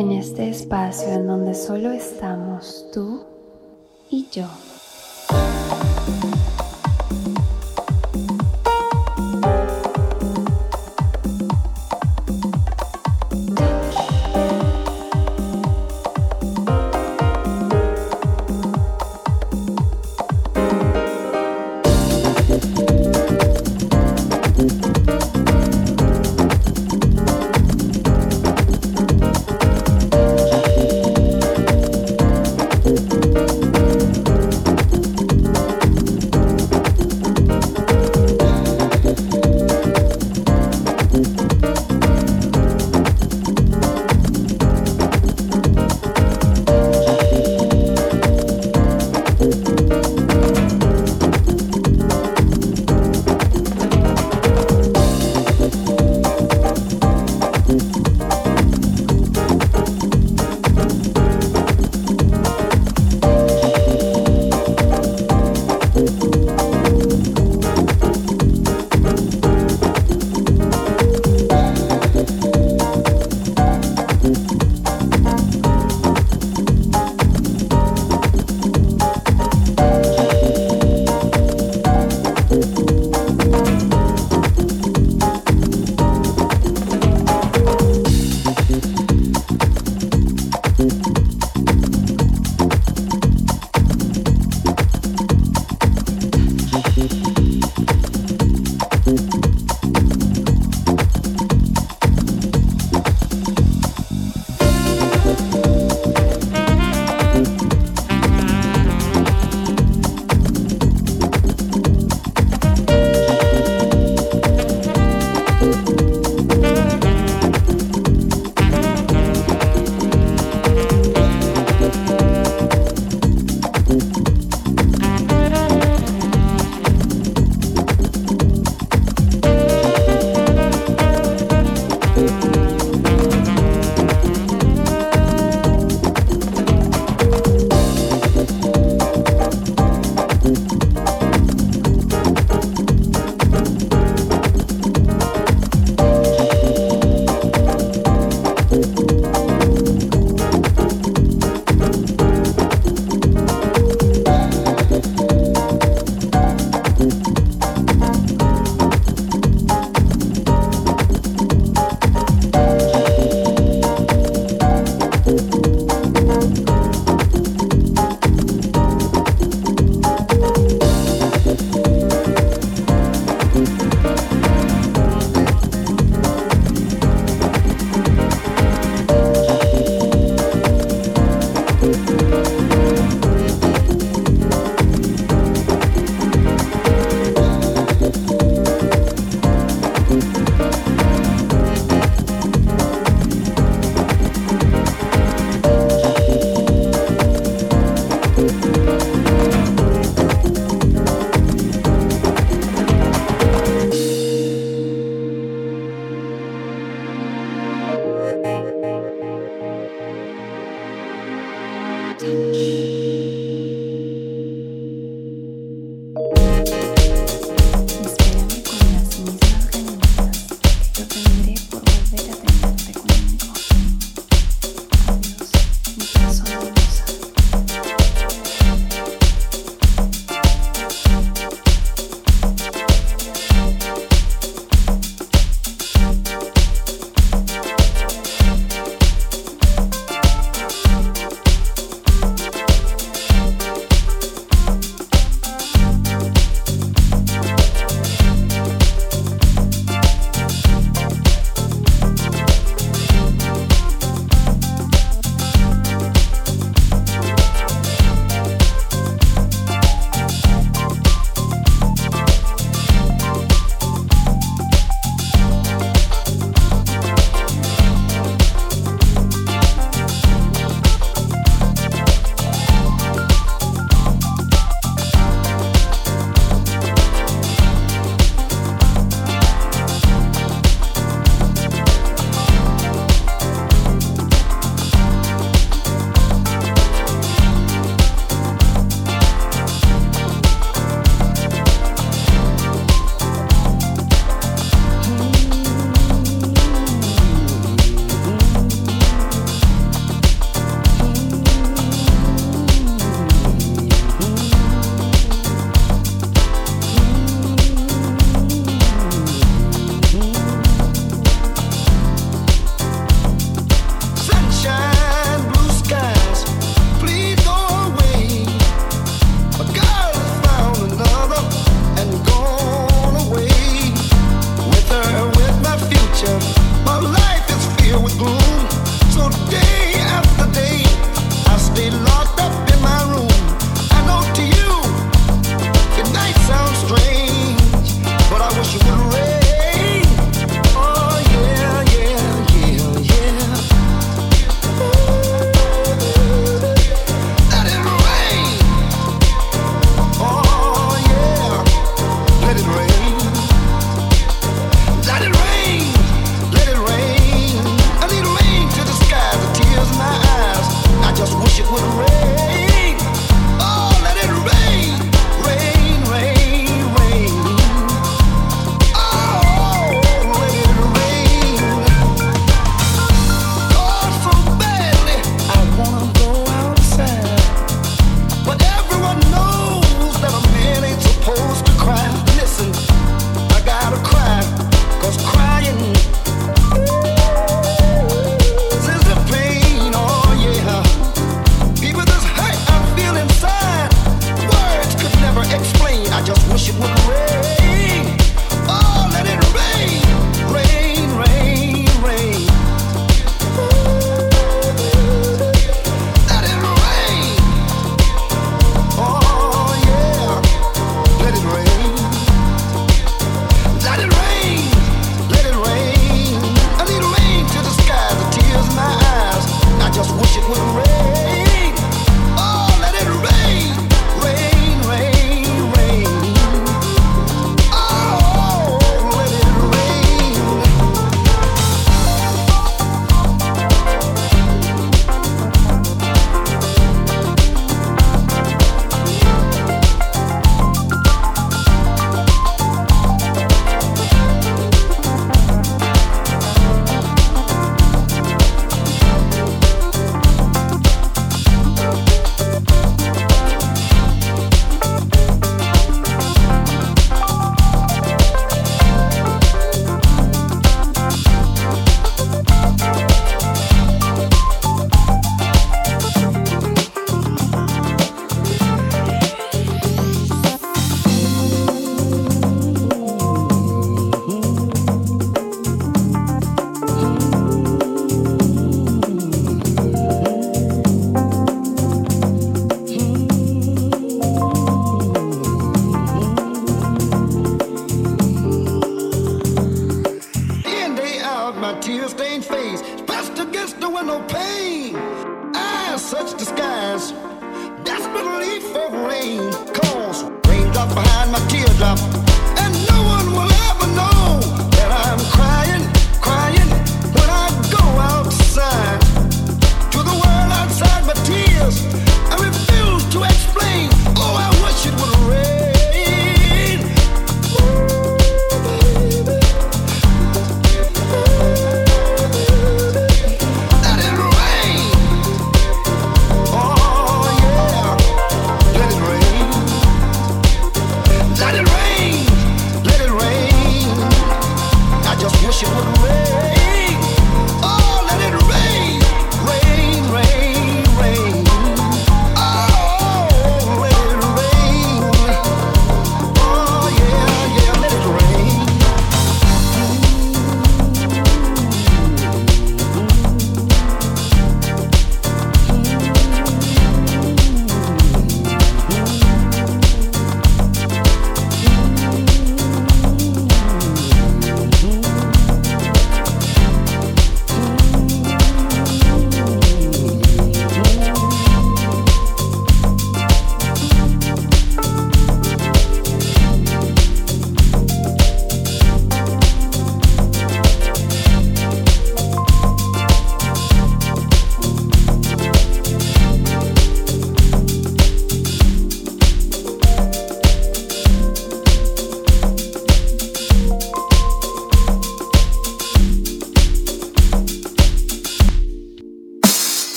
en este espacio en donde solo estamos tú y yo.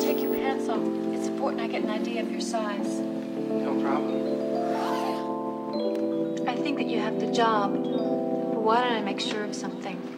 Take your pants off. It's important I get an idea of your size. No problem. I think that you have the job. But why don't I make sure of something?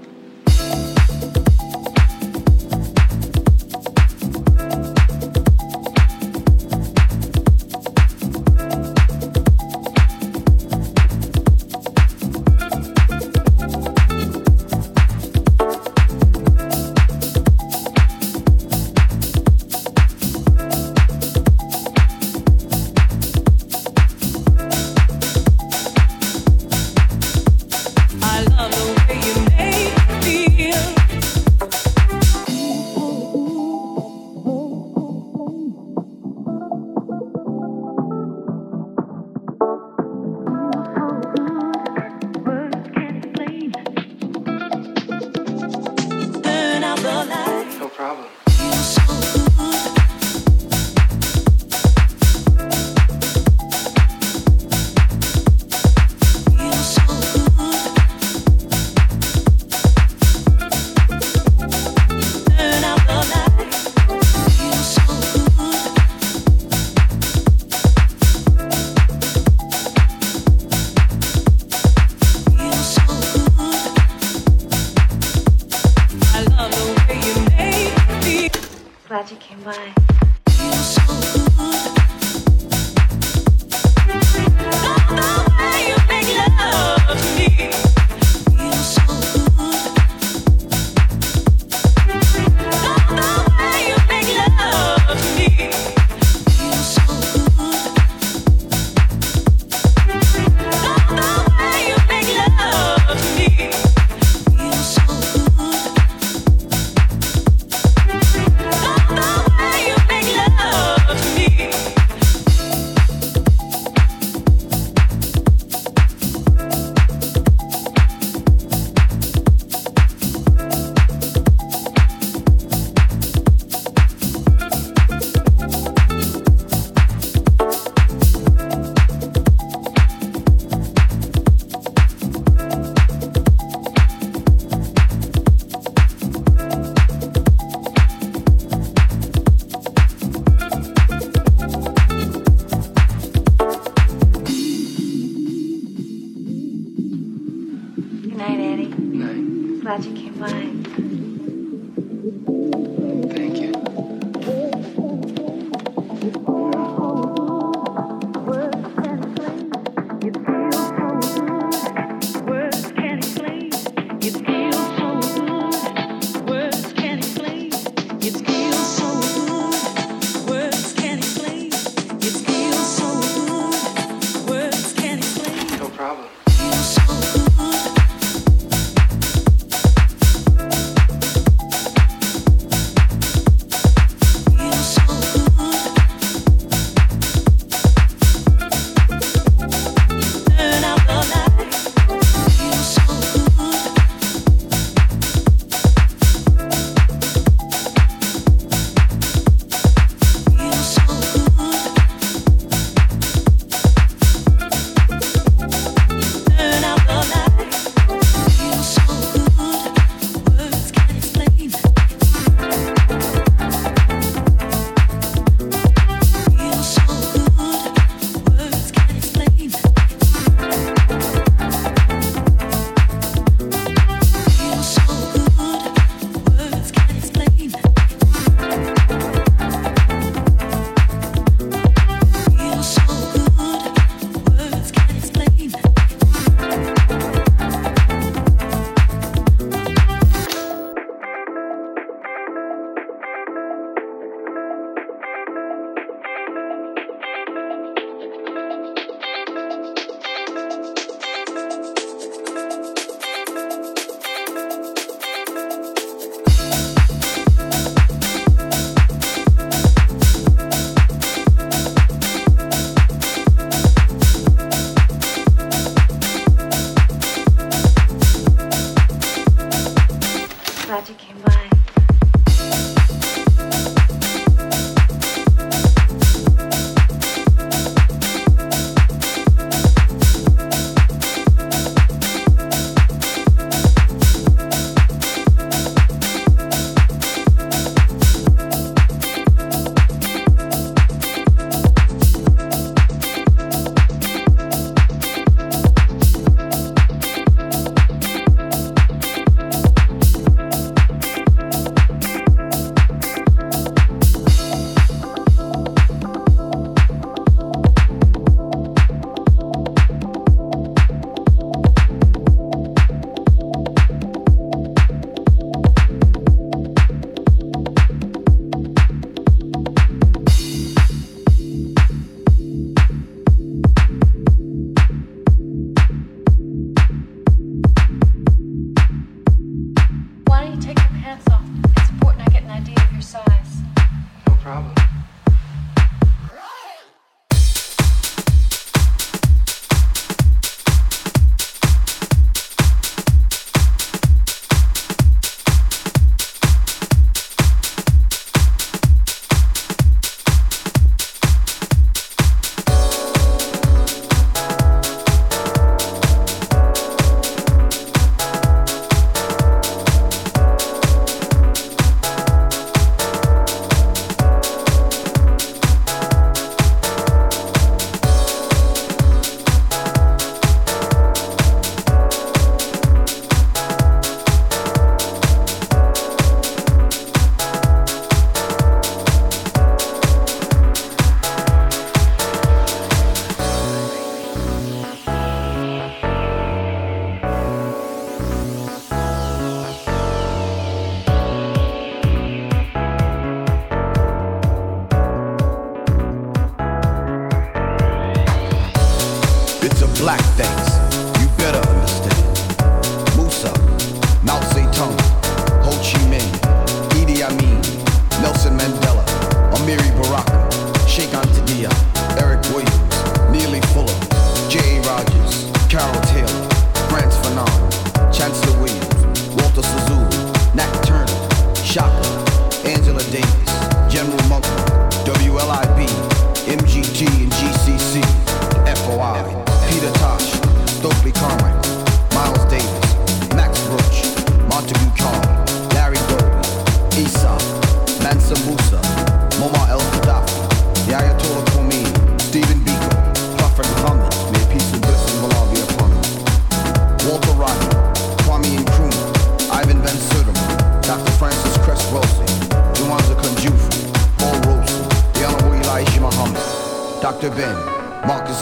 Problem.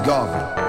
State